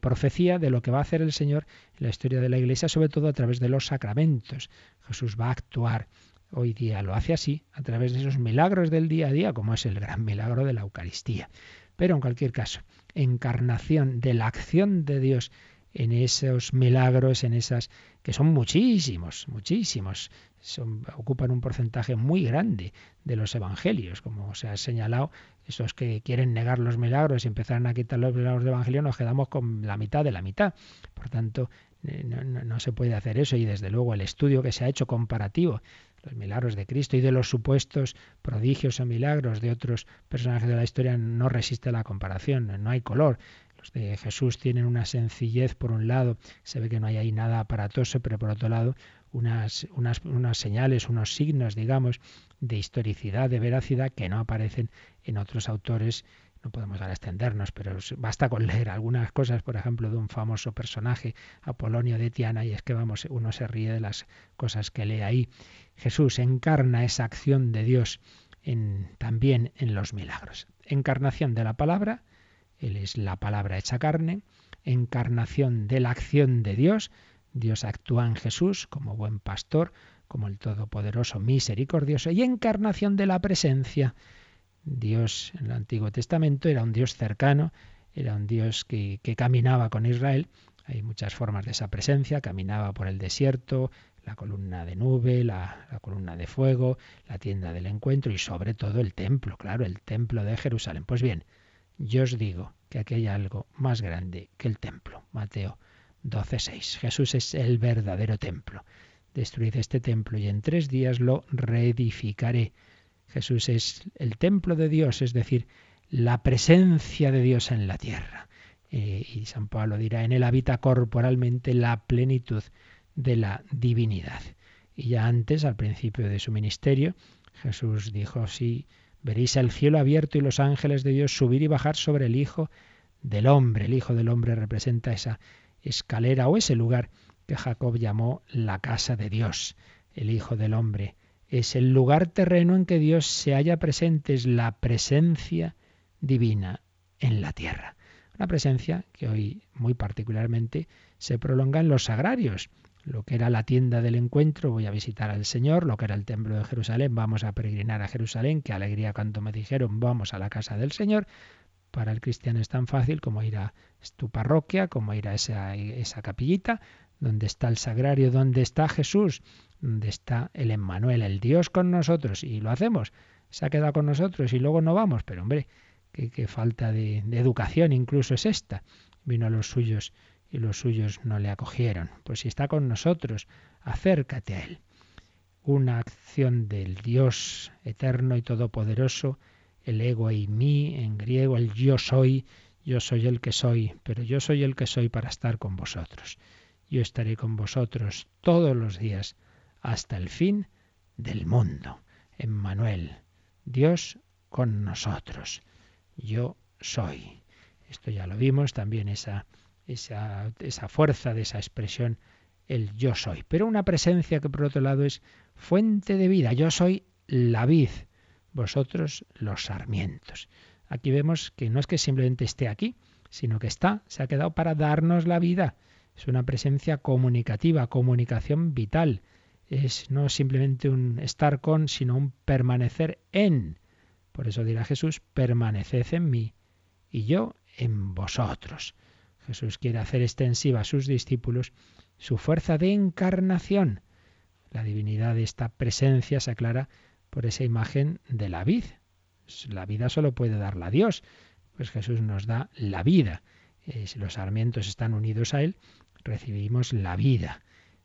profecía de lo que va a hacer el Señor en la historia de la Iglesia, sobre todo a través de los sacramentos. Jesús va a actuar hoy día, lo hace así, a través de esos milagros del día a día, como es el gran milagro de la Eucaristía. Pero en cualquier caso, encarnación de la acción de Dios en esos milagros, en esas que son muchísimos, muchísimos, son, ocupan un porcentaje muy grande de los evangelios, como se ha señalado, esos que quieren negar los milagros y empezaron a quitar los milagros del evangelio, nos quedamos con la mitad de la mitad. Por tanto, eh, no, no se puede hacer eso y desde luego el estudio que se ha hecho comparativo los milagros de Cristo y de los supuestos prodigios o milagros de otros personajes de la historia no resiste la comparación, no hay color. Los de Jesús tienen una sencillez por un lado, se ve que no hay ahí nada aparatoso, pero por otro lado unas, unas, unas señales, unos signos, digamos, de historicidad, de veracidad que no aparecen en otros autores no podemos ahora extendernos, pero basta con leer algunas cosas, por ejemplo, de un famoso personaje, Apolonio de Tiana, y es que vamos, uno se ríe de las cosas que lee ahí. Jesús encarna esa acción de Dios en, también en los milagros. Encarnación de la palabra, Él es la palabra hecha carne, encarnación de la acción de Dios, Dios actúa en Jesús como buen pastor, como el Todopoderoso misericordioso, y encarnación de la presencia. Dios en el Antiguo Testamento era un Dios cercano, era un Dios que, caminaba con Israel. Hay muchas formas de esa presencia, caminaba por el desierto, la columna de nube, la, columna de fuego, la tienda del encuentro y sobre todo el templo, claro, el templo de Jerusalén. Pues bien, yo os digo que aquí hay algo más grande que el templo. Mateo 12.6. Jesús es el verdadero templo. Destruid este templo y en tres días lo reedificaré. Jesús es el templo de Dios, es decir, la presencia de Dios en la tierra. Eh, y San Pablo dirá, en él habita corporalmente la plenitud de la divinidad. Y ya antes, al principio de su ministerio, Jesús dijo, sí, veréis el cielo abierto y los ángeles de Dios subir y bajar sobre el Hijo del Hombre. El Hijo del Hombre representa esa escalera o ese lugar que Jacob llamó la casa de Dios. El Hijo del Hombre es el lugar terreno en que Dios se halla presente, es la presencia divina en la tierra. Una presencia que hoy muy particularmente se prolonga en los sagrarios. Lo que era la tienda del encuentro, voy a visitar al Señor, lo que era el templo de Jerusalén, vamos a peregrinar a Jerusalén, qué alegría cuando me dijeron vamos a la casa del Señor. Para el cristiano es tan fácil como ir a tu parroquia, como ir a esa, esa capillita, donde está el sagrario, donde está Jesús, donde está el Emmanuel, el Dios con nosotros, y lo hacemos. Se ha quedado con nosotros y luego no vamos, pero hombre, qué, falta de, de educación incluso es esta. Vino a los suyos y los suyos no le acogieron. Pues si está con nosotros, acércate a Él. Una acción del Dios eterno y todopoderoso, el ego y mí, en griego el yo soy, yo soy el que soy, pero yo soy el que soy para estar con vosotros. Yo estaré con vosotros todos los días hasta el fin del mundo. Emmanuel, Dios con nosotros. Yo soy. Esto ya lo vimos, también esa esa, fuerza de esa expresión, el yo soy. Pero una presencia que por otro lado es fuente de vida. Yo soy la vid, vosotros los sarmientos. Aquí vemos que no es que simplemente esté aquí, sino que está, se ha quedado para darnos la vida. Es una presencia comunicativa, comunicación vital. Es no simplemente un estar con, sino un permanecer en. Por eso dirá Jesús, permaneced en mí y yo en vosotros. Jesús quiere hacer extensiva a sus discípulos su fuerza de encarnación. La divinidad de esta presencia se aclara por esa imagen de la vid. La vida solo puede darla Dios, pues Jesús nos da la vida. Eh, si los sarmientos están unidos a Él, recibimos la vida.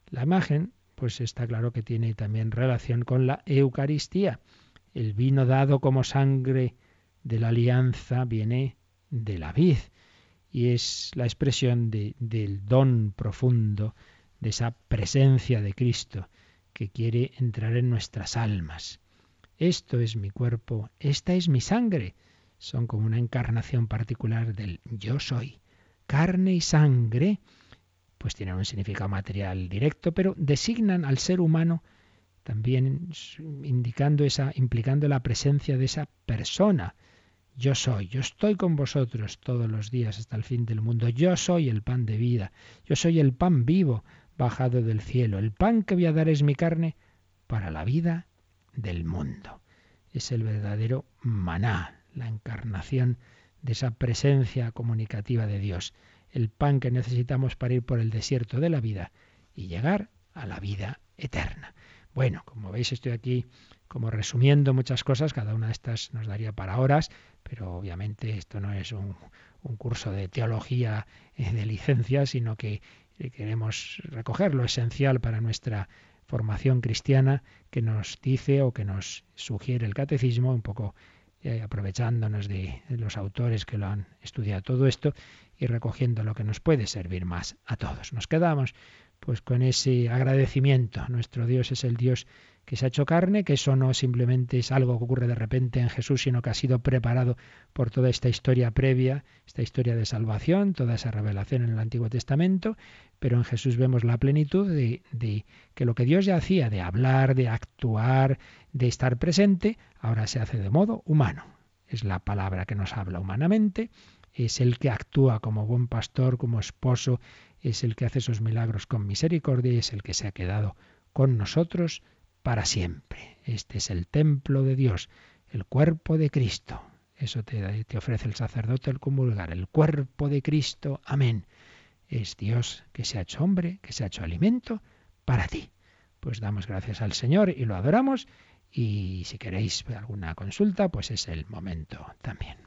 La imagen, pues está claro que tiene también relación con la Eucaristía. El vino dado como sangre de la alianza viene de la vid y es la expresión del don profundo, de esa presencia de Cristo que quiere entrar en nuestras almas. Esto es mi cuerpo, esta es mi sangre. Son como una encarnación particular del yo soy. Carne y sangre, pues tienen un significado material directo, pero designan al ser humano también indicando esa, implicando la presencia de esa persona, yo soy, yo estoy con vosotros todos los días hasta el fin del mundo. Yo soy el pan de vida. Yo soy el pan vivo bajado del cielo. El pan que voy a dar es mi carne para la vida del mundo. Es el verdadero maná, la encarnación de esa presencia comunicativa de Dios. El pan que necesitamos para ir por el desierto de la vida y llegar a la vida eterna. Bueno, como veis estoy aquí como resumiendo muchas cosas, cada una de estas nos daría para horas, pero obviamente esto no es un, curso de teología eh, de licencia, sino que eh, queremos recoger lo esencial para nuestra formación cristiana que nos dice o que nos sugiere el catecismo, un poco eh, aprovechándonos de, de, los autores que lo han estudiado todo esto y recogiendo lo que nos puede servir más a todos. Nos quedamos pues con ese agradecimiento. Nuestro Dios es el Dios que se ha hecho carne, que eso no simplemente es algo que ocurre de repente en Jesús, sino que ha sido preparado por toda esta historia previa, esta historia de salvación, toda esa revelación en el Antiguo Testamento, pero en Jesús vemos la plenitud de, que lo que Dios ya hacía, de hablar, de actuar, de estar presente, ahora se hace de modo humano. Es la palabra que nos habla humanamente, es el que actúa como buen pastor, como esposo, es el que hace esos milagros con misericordia y es el que se ha quedado con nosotros para siempre. Este es el templo de Dios, el cuerpo de Cristo. Eso te, te ofrece el sacerdote al comulgar, el cuerpo de Cristo. Amén. Es Dios que se ha hecho hombre, que se ha hecho alimento para ti. Pues damos gracias al Señor y lo adoramos. Y si queréis alguna consulta, pues es el momento también.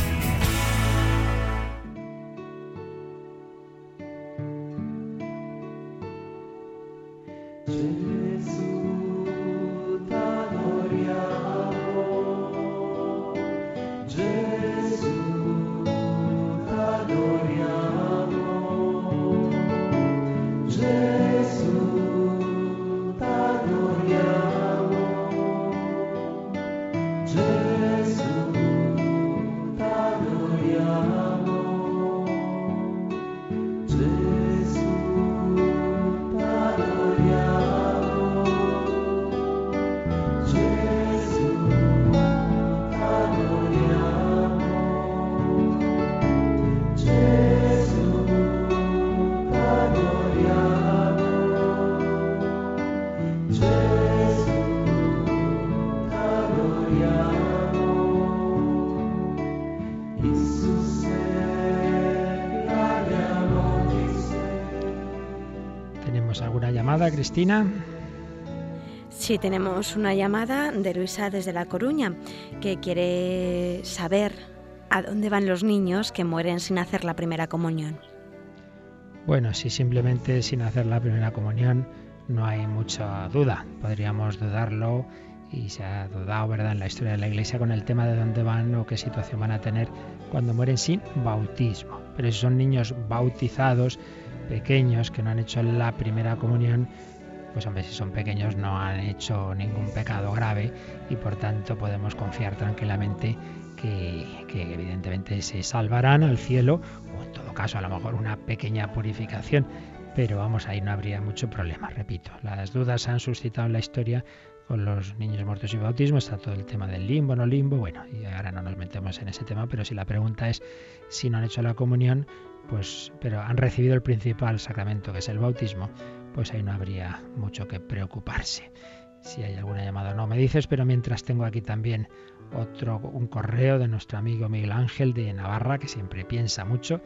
Cristina. Sí, tenemos una llamada de Luisa desde La Coruña que quiere saber a dónde van los niños que mueren sin hacer la primera comunión. Bueno, si simplemente sin hacer la primera comunión no hay mucha duda. Podríamos dudarlo y se ha dudado, ¿verdad?, en la historia de la Iglesia con el tema de dónde van o qué situación van a tener cuando mueren sin bautismo. Pero si son niños bautizados, pequeños, que no han hecho la primera comunión, pues hombre, si son pequeños no han hecho ningún pecado grave y por tanto podemos confiar tranquilamente que, evidentemente se salvarán al cielo o en todo caso a lo mejor una pequeña purificación. Pero vamos, ahí no habría mucho problema, repito. Las dudas se han suscitado en la historia con los niños muertos y bautismo, está todo el tema del limbo, no limbo, bueno, y ahora no nos metemos en ese tema, pero si la pregunta es si no han hecho la comunión, pues, pero han recibido el principal sacramento, que es el bautismo, pues ahí no habría mucho que preocuparse. Si hay alguna llamada no, me dices, pero mientras tengo aquí también otro un correo de nuestro amigo Miguel Ángel de Navarra, que siempre piensa mucho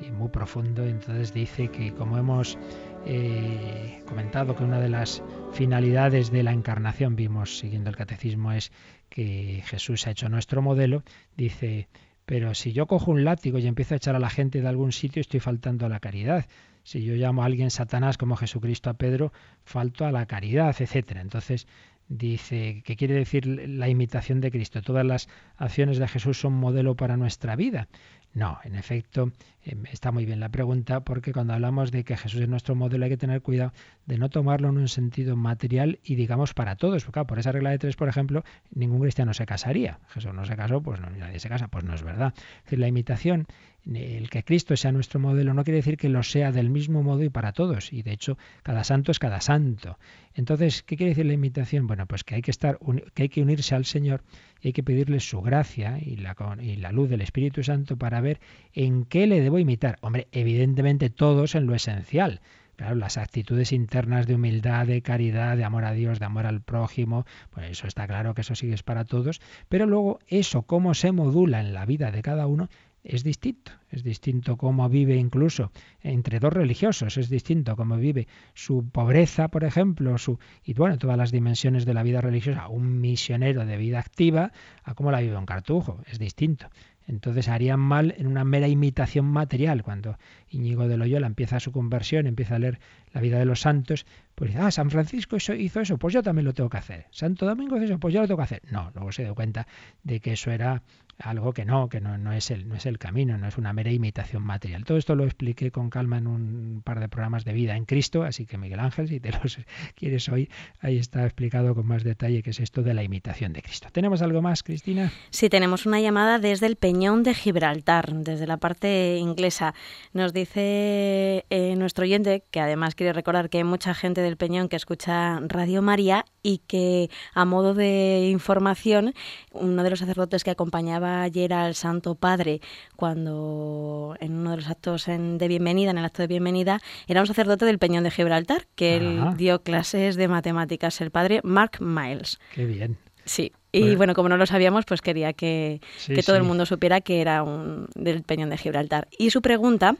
y muy profundo. Entonces dice que como hemos eh, comentado que una de las finalidades de la encarnación, vimos siguiendo el catecismo, es que Jesús ha hecho nuestro modelo, dice, pero si yo cojo un látigo y empiezo a echar a la gente de algún sitio, estoy faltando a la caridad. Si yo llamo a alguien Satanás como Jesucristo a Pedro, falto a la caridad, etcétera. Entonces dice, ¿qué quiere decir la imitación de Cristo? Todas las acciones de Jesús son modelo para nuestra vida. No, en efecto, está muy bien la pregunta porque cuando hablamos de que Jesús es nuestro modelo hay que tener cuidado de no tomarlo en un sentido material y digamos para todos. Porque, por esa regla de tres, por ejemplo, ningún cristiano se casaría. Jesús no se casó, pues nadie se casa, pues no es verdad. Es decir, la imitación el que Cristo sea nuestro modelo no quiere decir que lo sea del mismo modo y para todos. Y de hecho, cada santo es cada santo. Entonces, ¿qué quiere decir la imitación? Bueno, pues que hay que estar, que hay que unirse al Señor y hay que pedirle su gracia y la, y la luz del Espíritu Santo para ver en qué le imitar. Hombre, evidentemente todos en lo esencial. Claro, las actitudes internas de humildad, de caridad, de amor a Dios, de amor al prójimo, pues eso está claro que eso sigue es para todos, pero luego eso, cómo se modula en la vida de cada uno, es distinto. Es distinto cómo vive incluso entre dos religiosos, es distinto cómo vive su pobreza, por ejemplo, su y bueno, todas las dimensiones de la vida religiosa, un misionero de vida activa, a cómo la vive un cartujo, es distinto. Entonces harían mal en una mera imitación material. Cuando Íñigo de Loyola empieza su conversión, empieza a leer la vida de los santos, pues ah, San Francisco hizo eso, pues yo también lo tengo que hacer. Santo Domingo hizo eso, pues yo lo tengo que hacer. No, luego se dio cuenta de que eso era algo que no, que no, no, es el, no es el camino, no es una mera imitación material. Todo esto lo expliqué con calma en un par de programas de vida en Cristo, así que Miguel Ángel, si te los quieres hoy, ahí está explicado con más detalle qué es esto de la imitación de Cristo. ¿Tenemos algo más, Cristina? Sí, tenemos una llamada desde el Peñón de Gibraltar, desde la parte inglesa. Nos dice eh, nuestro oyente, que además quiere recordar que hay mucha gente del Peñón que escucha Radio María y que a modo de información, uno de los sacerdotes que acompañaba ayer al Santo Padre cuando en uno de los actos de bienvenida, en el acto de bienvenida, era un sacerdote del Peñón de Gibraltar, que él dio clases de matemáticas, el padre Mark Miles. Qué bien. Sí, Y bueno, como no lo sabíamos, pues quería que, todo el mundo supiera que era un del Peñón de Gibraltar. Y su pregunta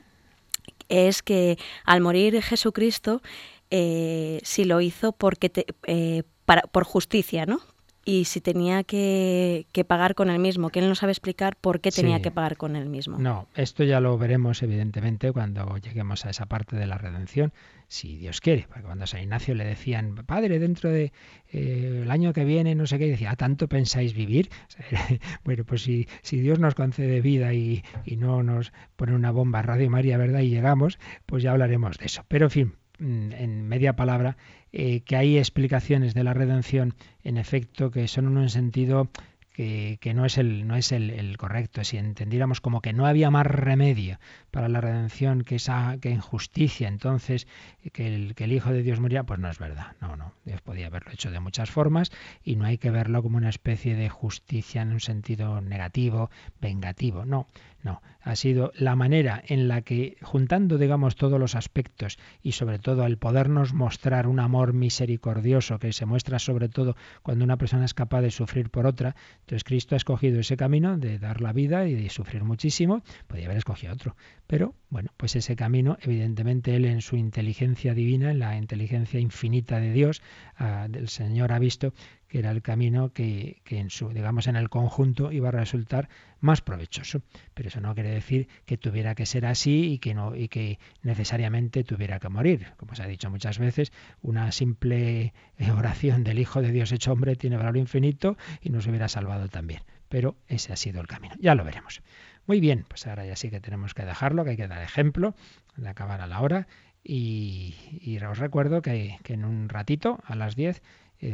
es que al morir Jesucristo, eh, si lo hizo porque eh, para, por justicia, ¿no? Y si tenía que, pagar con el mismo, que él no sabe explicar por qué tenía que pagar con el mismo. No, esto ya lo veremos evidentemente cuando lleguemos a esa parte de la redención, si Dios quiere, porque cuando a San Ignacio le decían, padre, dentro de eh, el año que viene, no sé qué, decía, ¿a tanto pensáis vivir? bueno, pues si, si Dios nos concede vida y, y no nos pone una bomba a Radio María, ¿verdad? Y llegamos, pues ya hablaremos de eso. Pero en fin, mm, en media palabra, eh, que hay explicaciones de la redención, en efecto, que son en un sentido que, no es, el, no es el, correcto. Si entendiéramos como que no había más remedio para la redención que esa que injusticia, entonces que el, que el Hijo de Dios moría, pues no es verdad. No, no. Dios podía haberlo hecho de muchas formas y no hay que verlo como una especie de justicia en un sentido negativo, vengativo. No, no, ha sido la manera en la que, juntando, digamos, todos los aspectos y sobre todo el podernos mostrar un amor misericordioso que se muestra sobre todo cuando una persona es capaz de sufrir por otra, entonces Cristo ha escogido ese camino de dar la vida y de sufrir muchísimo, podría haber escogido otro, pero bueno, pues ese camino, evidentemente Él en su inteligencia divina, en la inteligencia infinita de Dios, ah, del Señor ha visto que era el camino que, en su, digamos, en el conjunto iba a resultar más provechoso. Pero eso no quiere decir que tuviera que ser así y que no, y que necesariamente tuviera que morir. Como se ha dicho muchas veces, una simple oración del Hijo de Dios hecho hombre tiene valor infinito y nos hubiera salvado también. Pero ese ha sido el camino. Ya lo veremos. Muy bien, pues ahora ya sí que tenemos que dejarlo, que hay que dar ejemplo de acabar a la hora. Y, os recuerdo que, que en un ratito, a las 10,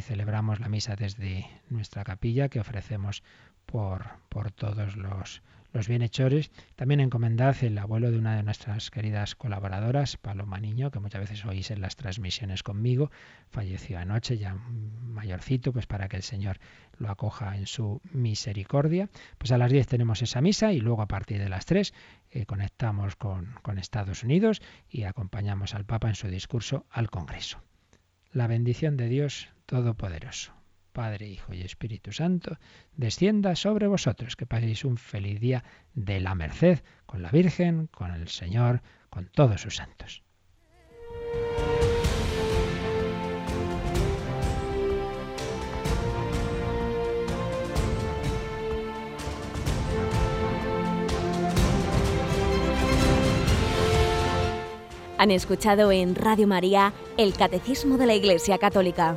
celebramos la misa desde nuestra capilla que ofrecemos por, por todos los, los bienhechores. También encomendad el abuelo de una de nuestras queridas colaboradoras, Paloma Niño, que muchas veces oís en las transmisiones conmigo. Falleció anoche, ya mayorcito, pues para que el Señor lo acoja en su misericordia. Pues a las 10 tenemos esa misa y luego a partir de las 3 eh, conectamos con, con Estados Unidos y acompañamos al Papa en su discurso al Congreso. La bendición de Dios Todopoderoso, Padre, Hijo y Espíritu Santo, descienda sobre vosotros, que paséis un feliz día de la merced con la Virgen, con el Señor, con todos sus santos. Han escuchado en Radio María el Catecismo de la Iglesia Católica,